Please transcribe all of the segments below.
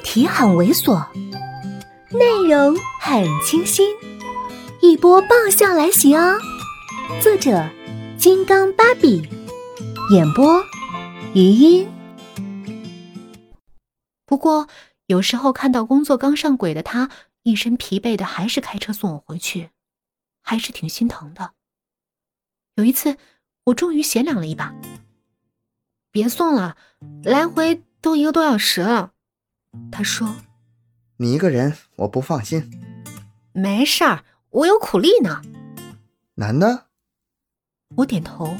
题很猥琐，内容很清新，一波爆笑来袭哦！作者：金刚芭比，演播：余音。不过有时候看到工作刚上轨的他，一身疲惫的，还是开车送我回去，还是挺心疼的。有一次，我终于闲两了一把，别送了，来回都一个多小时了。他说：“你一个人，我不放心。没事儿，我有苦力呢。男的？我点头。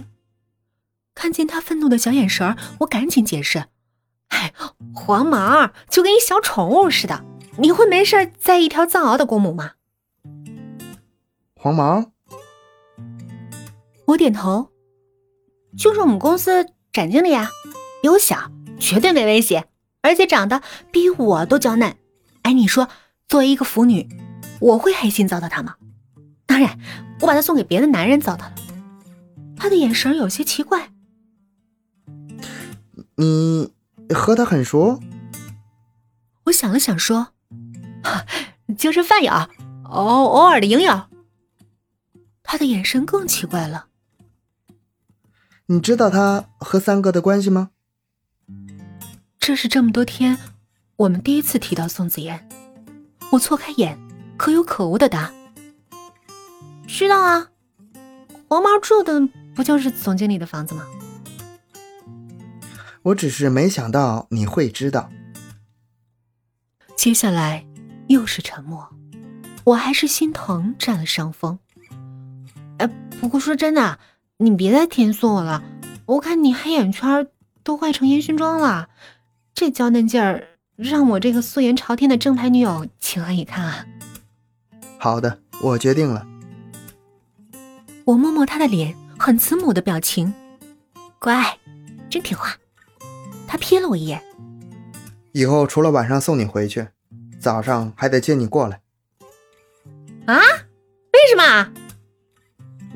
看见他愤怒的小眼神儿，我赶紧解释：“哎，黄毛就跟一小宠物似的，你会没事在意一条藏獒的公母吗？”黄毛？我点头。就是我们公司展经理啊，比我小，绝对没威胁。而且长得比我都娇嫩，哎，你说作为一个腐女，我会黑心糟蹋她吗？当然，我把她送给别的男人糟蹋了。他的眼神有些奇怪。你和他很熟？我想了想说，就是饭友，偶偶尔的营友。他的眼神更奇怪了。你知道他和三哥的关系吗？这是这么多天，我们第一次提到宋子妍。我错开眼，可有可无的答：“知道啊，黄毛住的不就是总经理的房子吗？”我只是没想到你会知道。接下来又是沉默，我还是心疼占了上风。哎，不过说真的，你别再添送我了，我看你黑眼圈都坏成烟熏妆了。这娇嫩劲儿，让我这个素颜朝天的正牌女友情何以堪啊！好的，我决定了。我摸摸他的脸，很慈母的表情，乖，真听话。他瞥了我一眼，以后除了晚上送你回去，早上还得接你过来。啊？为什么？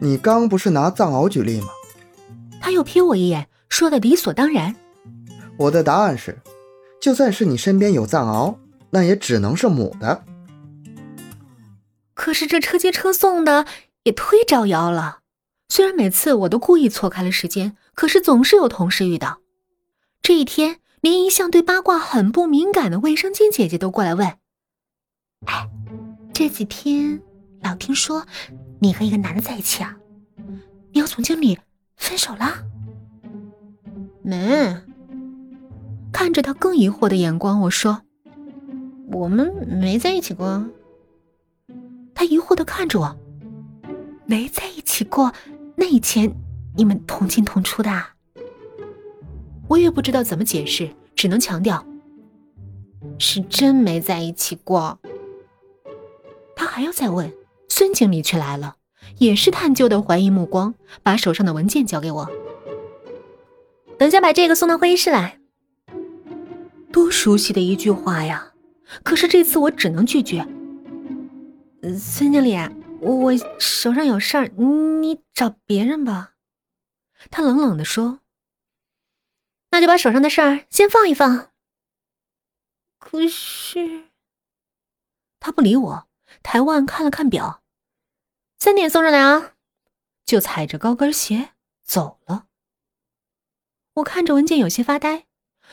你刚不是拿藏獒举例吗？他又瞥我一眼，说的理所当然。我的答案是，就算是你身边有藏獒，那也只能是母的。可是这车接车送的也忒招摇了。虽然每次我都故意错开了时间，可是总是有同事遇到。这一天，连一向对八卦很不敏感的卫生巾姐姐都过来问：“哎，这几天老听说你和一个男的在一起啊？你和总经理分手了？”没。看着他更疑惑的眼光，我说：“我们没在一起过。”他疑惑的看着我：“没在一起过？那以前你们同进同出的？”我也不知道怎么解释，只能强调：“是真没在一起过。”他还要再问，孙经理却来了，也是探究的怀疑目光，把手上的文件交给我：“等下把这个送到会议室来。”多熟悉的一句话呀！可是这次我只能拒绝。孙经理，我手上有事儿，你找别人吧。他冷冷的说：“那就把手上的事儿先放一放。”可是他不理我，抬腕看了看表，三点送上来啊，就踩着高跟鞋走了。我看着文件，有些发呆。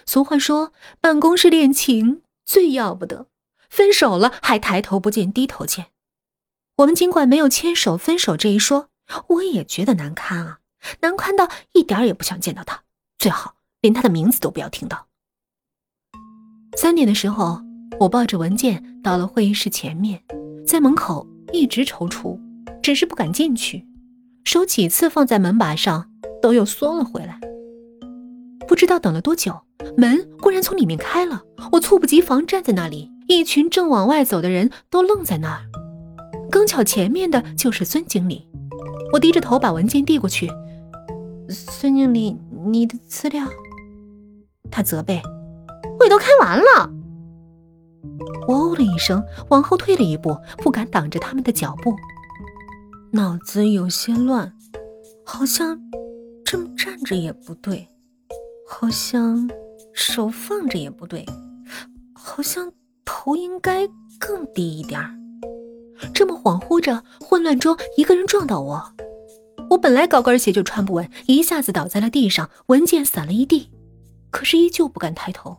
俗话说，办公室恋情最要不得，分手了还抬头不见低头见。我们尽管没有牵手分手这一说，我也觉得难堪啊，难堪到一点也不想见到他，最好连他的名字都不要听到。三点的时候，我抱着文件到了会议室前面，在门口一直踌躇，只是不敢进去，手几次放在门把上，都又缩了回来。不知道等了多久。门忽然从里面开了，我猝不及防站在那里，一群正往外走的人都愣在那儿。刚巧前面的就是孙经理，我低着头把文件递过去。孙经理，你的资料。他责备：“会都开完了。”我哦了一声，往后退了一步，不敢挡着他们的脚步，脑子有些乱，好像这么站着也不对，好像。手放着也不对，好像头应该更低一点儿。这么恍惚着，混乱中，一个人撞到我。我本来高跟鞋就穿不稳，一下子倒在了地上，文件散了一地，可是依旧不敢抬头。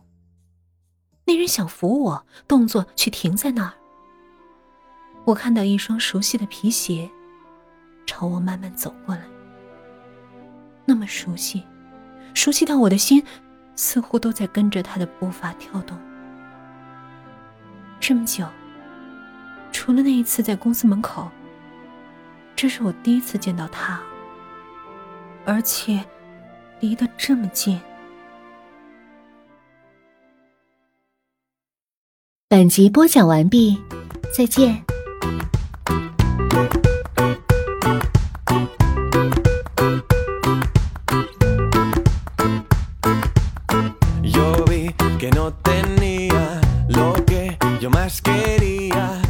那人想扶我，动作却停在那儿。我看到一双熟悉的皮鞋，朝我慢慢走过来，那么熟悉，熟悉到我的心似乎都在跟着他的步伐跳动。这么久。除了那一次在公司门口，这是我第一次见到他，而且离得这么近。本集播讲完毕，再见。Que no tenía lo que yo más quería.